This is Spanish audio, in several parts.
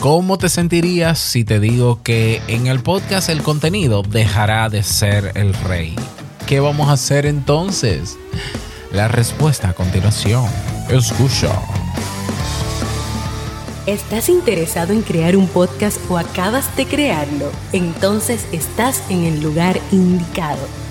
¿Cómo te sentirías si te digo que en el podcast el contenido dejará de ser el rey? ¿Qué vamos a hacer entonces? La respuesta a continuación. Escucha. ¿Estás interesado en crear un podcast o acabas de crearlo? Entonces estás en el lugar indicado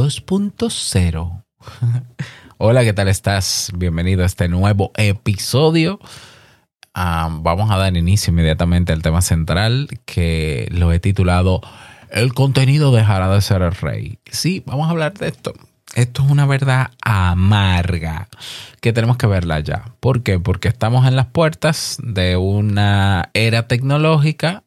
2.0. Hola, ¿qué tal estás? Bienvenido a este nuevo episodio. Vamos a dar inicio inmediatamente al tema central que lo he titulado El contenido dejará de ser el rey. Sí, vamos a hablar de esto. Esto es una verdad amarga que tenemos que verla ya. ¿Por qué? Porque estamos en las puertas de una era tecnológica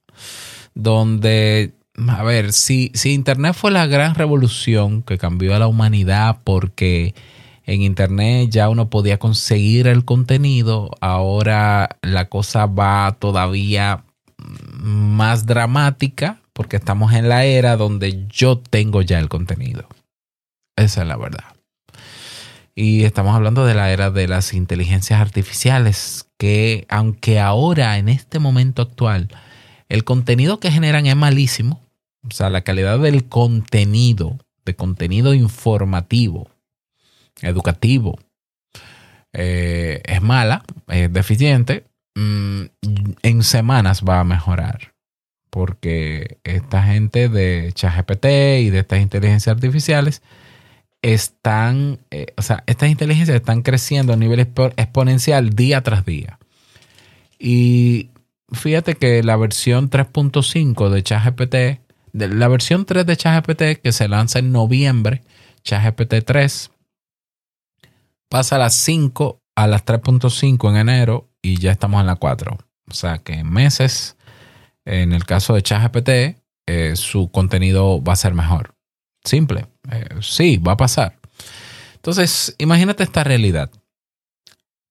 donde a ver, si, si Internet fue la gran revolución que cambió a la humanidad porque en Internet ya uno podía conseguir el contenido, ahora la cosa va todavía más dramática porque estamos en la era donde yo tengo ya el contenido. Esa es la verdad. Y estamos hablando de la era de las inteligencias artificiales, que aunque ahora, en este momento actual, el contenido que generan es malísimo, o sea, la calidad del contenido, de contenido informativo, educativo, eh, es mala, es deficiente, mm, en semanas va a mejorar. Porque esta gente de ChatGPT y de estas inteligencias artificiales están, eh, o sea, estas inteligencias están creciendo a nivel exponencial día tras día. Y fíjate que la versión 3.5 de ChatGPT la versión 3 de ChatGPT que se lanza en noviembre, ChatGPT 3, pasa a las 5 a las 3.5 en enero y ya estamos en la 4. O sea que en meses, en el caso de ChatGPT, eh, su contenido va a ser mejor. Simple. Eh, sí, va a pasar. Entonces, imagínate esta realidad.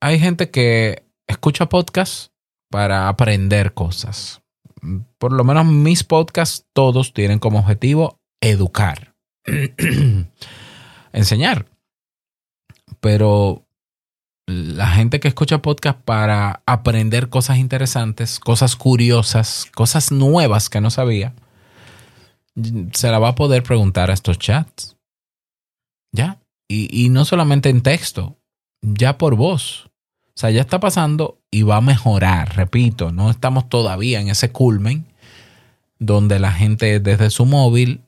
Hay gente que escucha podcasts para aprender cosas por lo menos mis podcasts, todos tienen como objetivo educar, enseñar. Pero la gente que escucha podcast para aprender cosas interesantes, cosas curiosas, cosas nuevas que no sabía, se la va a poder preguntar a estos chats. ¿Ya? Y, y no solamente en texto, ya por voz. O sea, ya está pasando y va a mejorar, repito, no estamos todavía en ese culmen donde la gente desde su móvil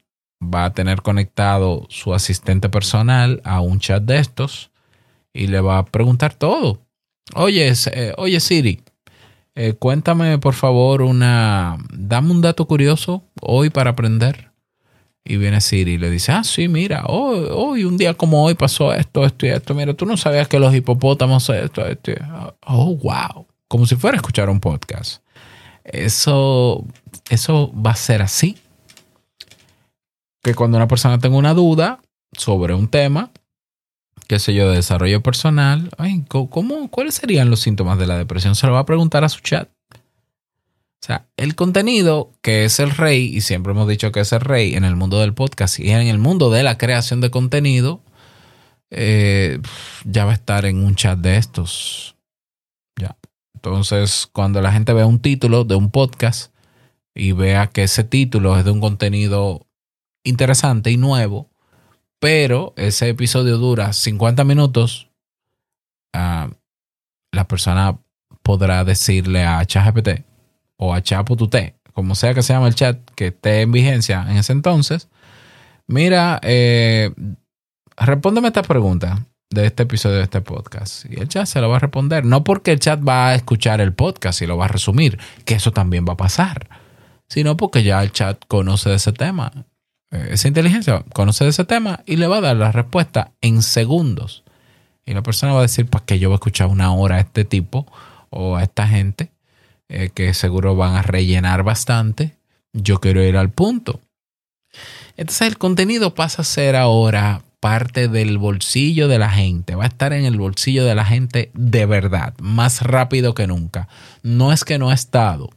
va a tener conectado su asistente personal a un chat de estos y le va a preguntar todo. Oye, eh, oye Siri, eh, cuéntame por favor una, dame un dato curioso hoy para aprender. Y viene Siri y le dice, ah, sí, mira, hoy, hoy, un día como hoy pasó esto, esto y esto. Mira, tú no sabías que los hipopótamos esto, esto. Oh, wow. Como si fuera a escuchar un podcast. Eso, eso va a ser así. Que cuando una persona tenga una duda sobre un tema, qué sé yo, de desarrollo personal, ay, ¿cómo, ¿cuáles serían los síntomas de la depresión? Se lo va a preguntar a su chat. O sea, el contenido que es el rey, y siempre hemos dicho que es el rey en el mundo del podcast y en el mundo de la creación de contenido, eh, ya va a estar en un chat de estos. Ya. Entonces, cuando la gente vea un título de un podcast y vea que ese título es de un contenido interesante y nuevo, pero ese episodio dura 50 minutos, uh, la persona podrá decirle a ChatGPT, o a Chapo Tuté, como sea que se llama el chat que esté en vigencia en ese entonces, mira, eh, respóndeme esta pregunta de este episodio de este podcast. Y el chat se lo va a responder. No porque el chat va a escuchar el podcast y lo va a resumir, que eso también va a pasar, sino porque ya el chat conoce de ese tema. Eh, esa inteligencia conoce de ese tema y le va a dar la respuesta en segundos. Y la persona va a decir, ¿para qué yo voy a escuchar una hora a este tipo o a esta gente? Eh, que seguro van a rellenar bastante. Yo quiero ir al punto. Entonces el contenido pasa a ser ahora parte del bolsillo de la gente, va a estar en el bolsillo de la gente de verdad, más rápido que nunca. No es que no ha estado,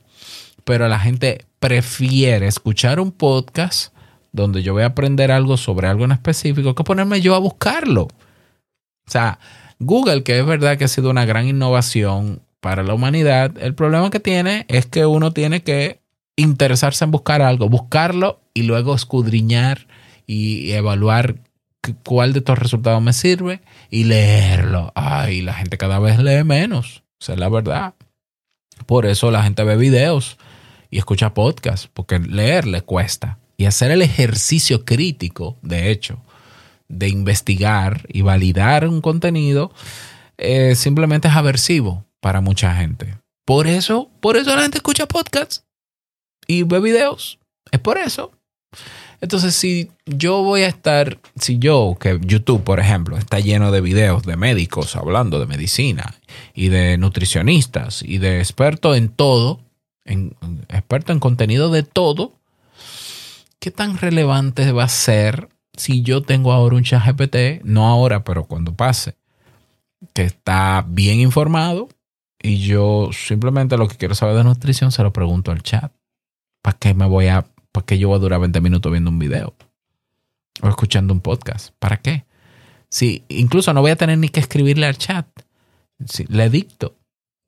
pero la gente prefiere escuchar un podcast donde yo voy a aprender algo sobre algo en específico que ponerme yo a buscarlo. O sea, Google, que es verdad que ha sido una gran innovación para la humanidad, el problema que tiene es que uno tiene que interesarse en buscar algo, buscarlo y luego escudriñar y evaluar cuál de estos resultados me sirve y leerlo. Ay, la gente cada vez lee menos, esa es la verdad. Por eso la gente ve videos y escucha podcasts, porque leer le cuesta. Y hacer el ejercicio crítico, de hecho, de investigar y validar un contenido, eh, simplemente es aversivo para mucha gente. Por eso, por eso la gente escucha podcasts y ve videos. Es por eso. Entonces, si yo voy a estar, si yo, que YouTube, por ejemplo, está lleno de videos de médicos hablando de medicina y de nutricionistas y de expertos en todo, en, experto en contenido de todo, ¿qué tan relevante va a ser si yo tengo ahora un chat GPT, no ahora, pero cuando pase, que está bien informado y yo simplemente lo que quiero saber de nutrición se lo pregunto al chat? ¿Para qué me voy a ¿Para qué yo voy a durar 20 minutos viendo un video? O escuchando un podcast. ¿Para qué? Si incluso no voy a tener ni que escribirle al chat. Le dicto.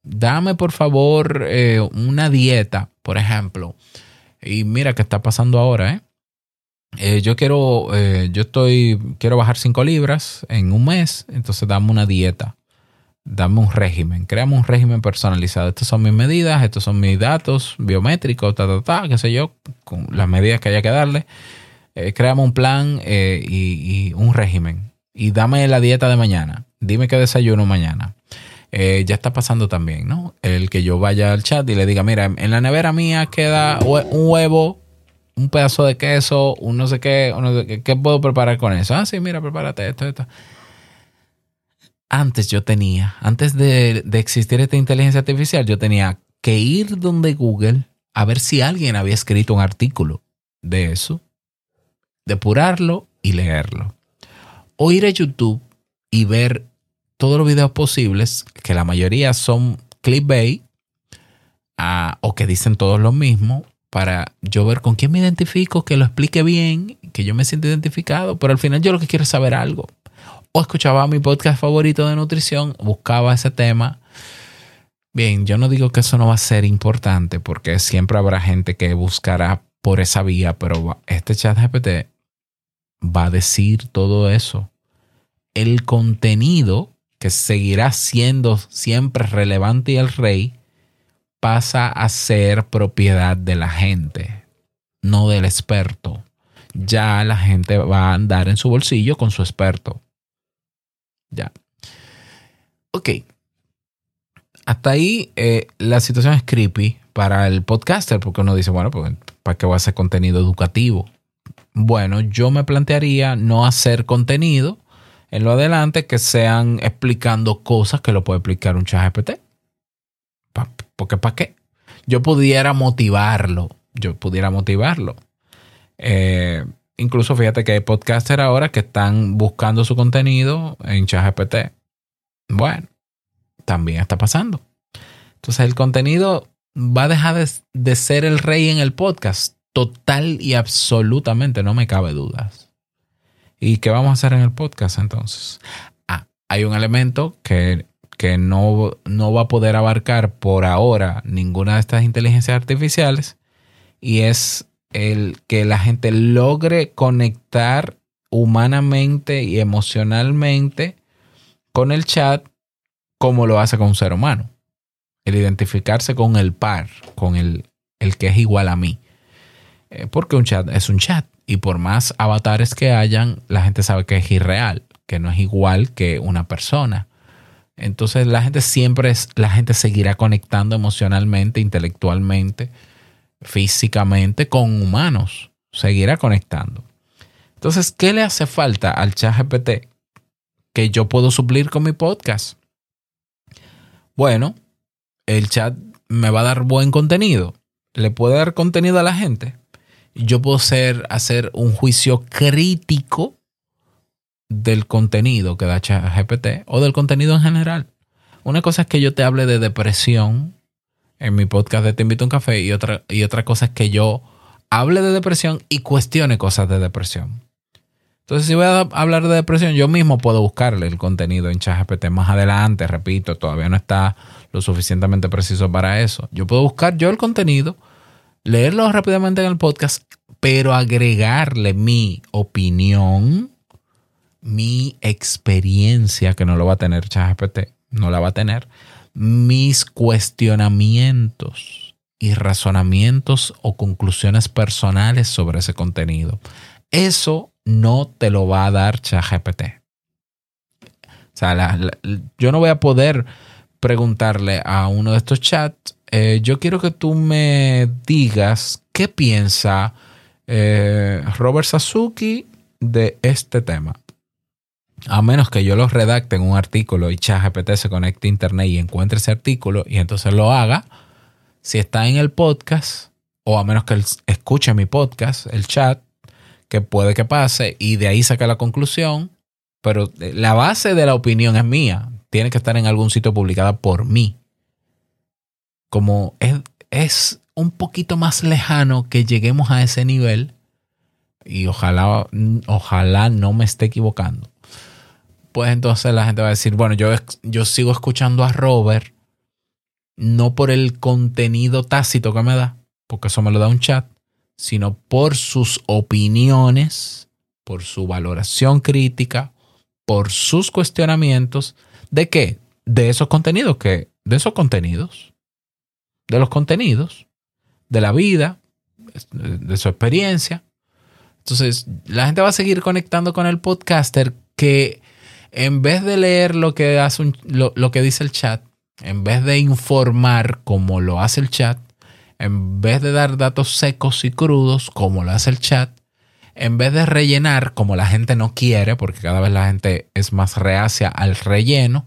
Dame por favor eh, una dieta, por ejemplo. Y mira qué está pasando ahora, ¿eh? eh yo quiero, eh, yo estoy, quiero bajar 5 libras en un mes, entonces dame una dieta dame un régimen, créame un régimen personalizado. Estas son mis medidas, estos son mis datos biométricos, ta, ta, ta, qué sé yo, con las medidas que haya que darle. Eh, créame un plan eh, y, un régimen. Y dame la dieta de mañana. Dime qué desayuno mañana. Eh, ya está pasando también, ¿no? El que yo vaya al chat y le diga, mira, en la nevera mía queda un huevo, un pedazo de queso, un no sé qué, no sé qué, puedo preparar con eso? Ah, sí, mira, prepárate esto, esto antes yo tenía, antes de, existir esta inteligencia artificial, yo tenía que ir donde Google a ver si alguien había escrito un artículo de eso, depurarlo y leerlo. O ir a YouTube y ver todos los videos posibles, que la mayoría son clickbait, uh, o que dicen todos lo mismo, para yo ver con quién me identifico, que lo explique bien, que yo me sienta identificado, pero al final yo lo que quiero es saber algo o escuchaba mi podcast favorito de nutrición, buscaba ese tema. Bien, yo no digo que eso no va a ser importante porque siempre habrá gente que buscará por esa vía, pero este chat GPT va a decir todo eso. El contenido que seguirá siendo siempre relevante y el rey pasa a ser propiedad de la gente, no del experto. Ya la gente va a andar en su bolsillo con su experto. Ya. Ok. Hasta ahí eh, la situación es creepy para el podcaster, porque uno dice, bueno, pues, ¿para qué voy a hacer contenido educativo? Bueno, yo me plantearía no hacer contenido en lo adelante que sean explicando cosas que lo puede explicar un chat GPT. porque ¿para qué? Yo pudiera motivarlo. Yo pudiera motivarlo. Eh, Incluso fíjate que hay podcasters ahora que están buscando su contenido en ChatGPT. Bueno, también está pasando. Entonces el contenido va a dejar de, ser el rey en el podcast. Total y absolutamente, no me cabe dudas. ¿Y qué vamos a hacer en el podcast entonces? Ah, hay un elemento que, que no, no va a poder abarcar por ahora ninguna de estas inteligencias artificiales y es el que la gente logre conectar humanamente y emocionalmente con el chat como lo hace con un ser humano. El identificarse con el par, con el, el que es igual a mí. Eh, porque un chat es un chat y por más avatares que hayan, la gente sabe que es irreal, que no es igual que una persona. Entonces la gente siempre es, la gente seguirá conectando emocionalmente, intelectualmente físicamente con humanos. Seguirá conectando. Entonces, ¿qué le hace falta al chat GPT que yo puedo suplir con mi podcast? Bueno, el chat me va a dar buen contenido, le puede dar contenido a la gente. Yo puedo ser, hacer un juicio crítico del contenido que da ChatGPT o del contenido en general. Una cosa es que yo te hable de depresión en mi podcast de Te invito a un café y otra, y otra cosa es que yo hable de depresión y cuestione cosas de depresión. Entonces, si voy a hablar de depresión, yo mismo puedo buscarle el contenido en ChatGPT más adelante, repito, todavía no está lo suficientemente preciso para eso. Yo puedo buscar yo el contenido, leerlo rápidamente en el podcast, pero agregarle mi opinión, mi experiencia, que no lo va a tener ChatGPT, no la va a tener, mis cuestionamientos y razonamientos o conclusiones personales sobre ese contenido. Eso no te lo va a dar ChatGPT. O sea, yo no voy a poder preguntarle a uno de estos chats, eh, yo quiero que tú me digas qué piensa eh, Robert Sasuki de este tema. A menos que yo lo redacte en un artículo y ChatGPT se conecte a internet y encuentre ese artículo y entonces lo haga. Si está en el podcast, o a menos que escuche mi podcast, el chat, que puede que pase y de ahí saca la conclusión, pero la base de la opinión es mía, tiene que estar en algún sitio publicada por mí. Como es, es un poquito más lejano que lleguemos a ese nivel y ojalá, ojalá no me esté equivocando. Pues entonces la gente va a decir, bueno, yo, yo sigo escuchando a Robert no por el contenido tácito que me da, porque eso me lo da un chat, sino por sus opiniones, por su valoración crítica, por sus cuestionamientos. ¿De qué? De esos contenidos que, de esos contenidos, de los contenidos, de la vida, de su experiencia. Entonces, la gente va a seguir conectando con el podcaster que en vez de leer lo que, hace lo, lo que dice el chat, en vez de informar como lo hace el chat, en vez de dar datos secos y crudos, como lo hace el chat, en vez de rellenar como la gente no quiere, porque cada vez la gente es más reacia al relleno,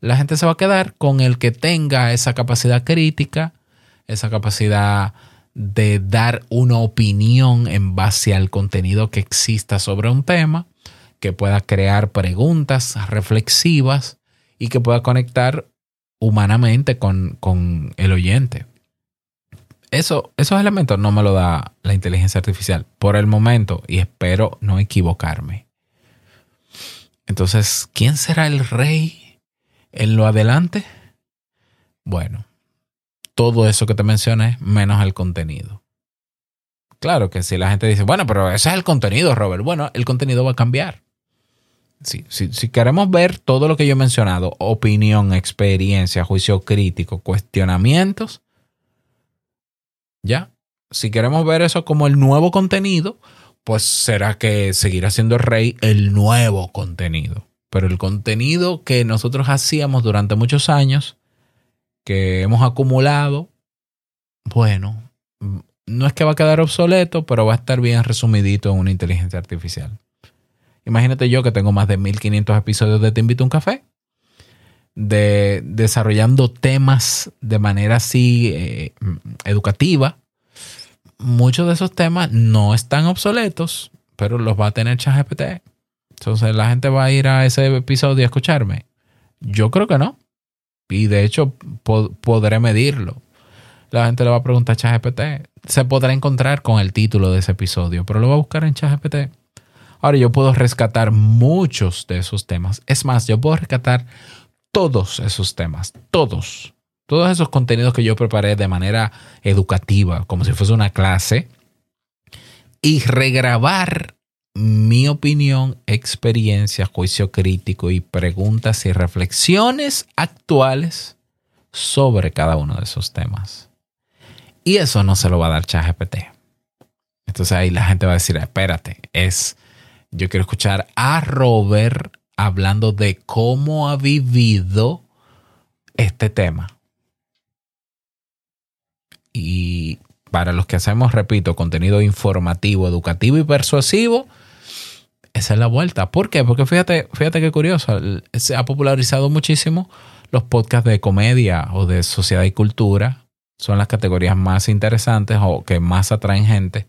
la gente se va a quedar con el que tenga esa capacidad crítica, esa capacidad de dar una opinión en base al contenido que exista sobre un tema, que pueda crear preguntas reflexivas y que pueda conectar humanamente con, con el oyente eso, esos elementos no me lo da la inteligencia artificial por el momento y espero no equivocarme. Entonces, ¿quién será el rey en lo adelante? Bueno, todo eso que te mencioné menos el contenido. Claro que si la gente dice, bueno, pero ese es el contenido, Robert. Bueno, el contenido va a cambiar. Si, si, queremos ver todo lo que yo he mencionado, opinión, experiencia, juicio crítico, cuestionamientos, ¿Ya? Si queremos ver eso como el nuevo contenido, pues será que seguirá siendo el rey el nuevo contenido. Pero el contenido que nosotros hacíamos durante muchos años, que hemos acumulado, bueno, no es que va a quedar obsoleto, pero va a estar bien resumidito en una inteligencia artificial. Imagínate yo que tengo más de 1500 episodios de Te invito a un café de desarrollando temas de manera así eh, educativa, muchos de esos temas no están obsoletos, pero los va a tener ChatGPT. Entonces la gente va a ir a ese episodio a escucharme. Yo creo que no. Y de hecho podré medirlo. La gente le va a preguntar a ChatGPT. Se podrá encontrar con el título de ese episodio, pero lo va a buscar en ChatGPT. Ahora yo puedo rescatar muchos de esos temas. Es más, yo puedo rescatar todos esos temas, todos, todos esos contenidos que yo preparé de manera educativa, como si fuese una clase, y regrabar mi opinión, experiencia, juicio crítico y preguntas y reflexiones actuales sobre cada uno de esos temas. Y eso no se lo va a dar ChatGPT. Entonces ahí la gente va a decir, espérate, es, yo quiero escuchar a Robert hablando de cómo ha vivido este tema. Y para los que hacemos, repito, contenido informativo, educativo y persuasivo, esa es la vuelta. ¿Por qué? Porque fíjate, fíjate qué curioso, se ha popularizado muchísimo los podcasts de comedia o de sociedad y cultura son las categorías más interesantes o que más atraen gente.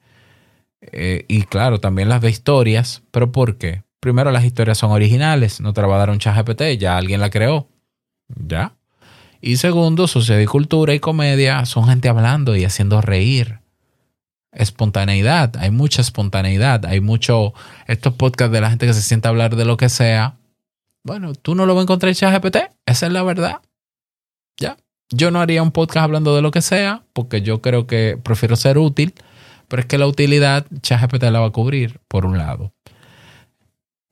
Eh, y claro, también las de historias. ¿Pero por qué? Primero, las historias son originales. No te la va a dar un chat GPT, ya alguien la creó. ¿Ya? Y segundo, sociedad y cultura y comedia son gente hablando y haciendo reír. Espontaneidad, hay mucha espontaneidad, hay mucho, estos podcasts de la gente que se sienta a hablar de lo que sea. Bueno, tú no lo vas a encontrar en ChatGPT, esa es la verdad. Ya. Yo no haría un podcast hablando de lo que sea, porque yo creo que prefiero ser útil, pero es que la utilidad ChatGPT la va a cubrir, por un lado.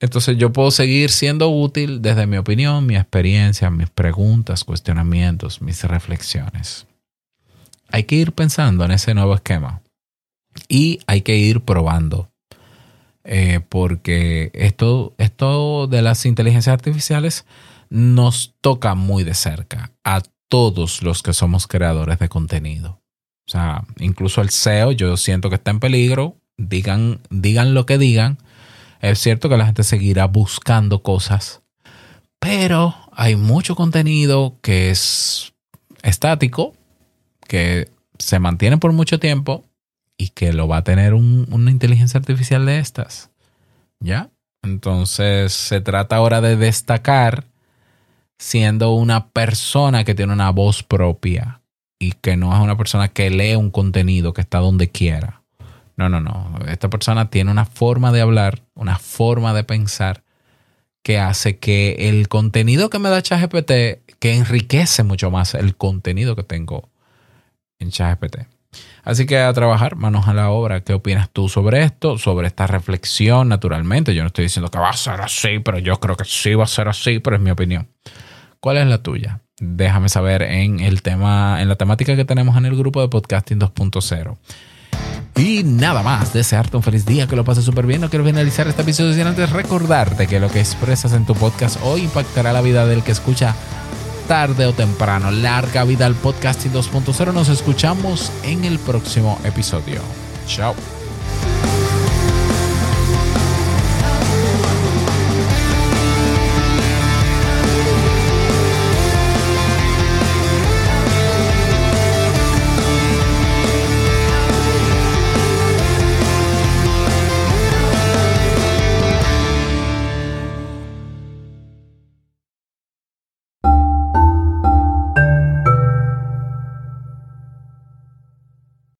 Entonces yo puedo seguir siendo útil desde mi opinión, mi experiencia, mis preguntas, cuestionamientos, mis reflexiones. Hay que ir pensando en ese nuevo esquema y hay que ir probando. Eh, porque esto, esto de las inteligencias artificiales nos toca muy de cerca a todos los que somos creadores de contenido. O sea, incluso el SEO yo siento que está en peligro. Digan, digan lo que digan es cierto que la gente seguirá buscando cosas, pero hay mucho contenido que es estático, que se mantiene por mucho tiempo y que lo va a tener una inteligencia artificial de estas. ¿Ya? Entonces se trata ahora de destacar siendo una persona que tiene una voz propia y que no es una persona que lee un contenido que está donde quiera. No, no, no. Esta persona tiene una forma de hablar, una forma de pensar que hace que el contenido que me da ChatGPT, que enriquece mucho más el contenido que tengo en ChatGPT. Así que a trabajar, manos a la obra. ¿Qué opinas tú sobre esto? Sobre esta reflexión, naturalmente. Yo no estoy diciendo que va a ser así, pero yo creo que sí va a ser así, pero es mi opinión. ¿Cuál es la tuya? Déjame saber en el tema, en la temática que tenemos en el grupo de podcasting 2.0. Y nada más, desearte un feliz día, que lo pases súper bien. No quiero finalizar este episodio sin antes recordarte que lo que expresas en tu podcast hoy impactará la vida del que escucha tarde o temprano. Larga vida al podcasting 2.0. Nos escuchamos en el próximo episodio. Chao.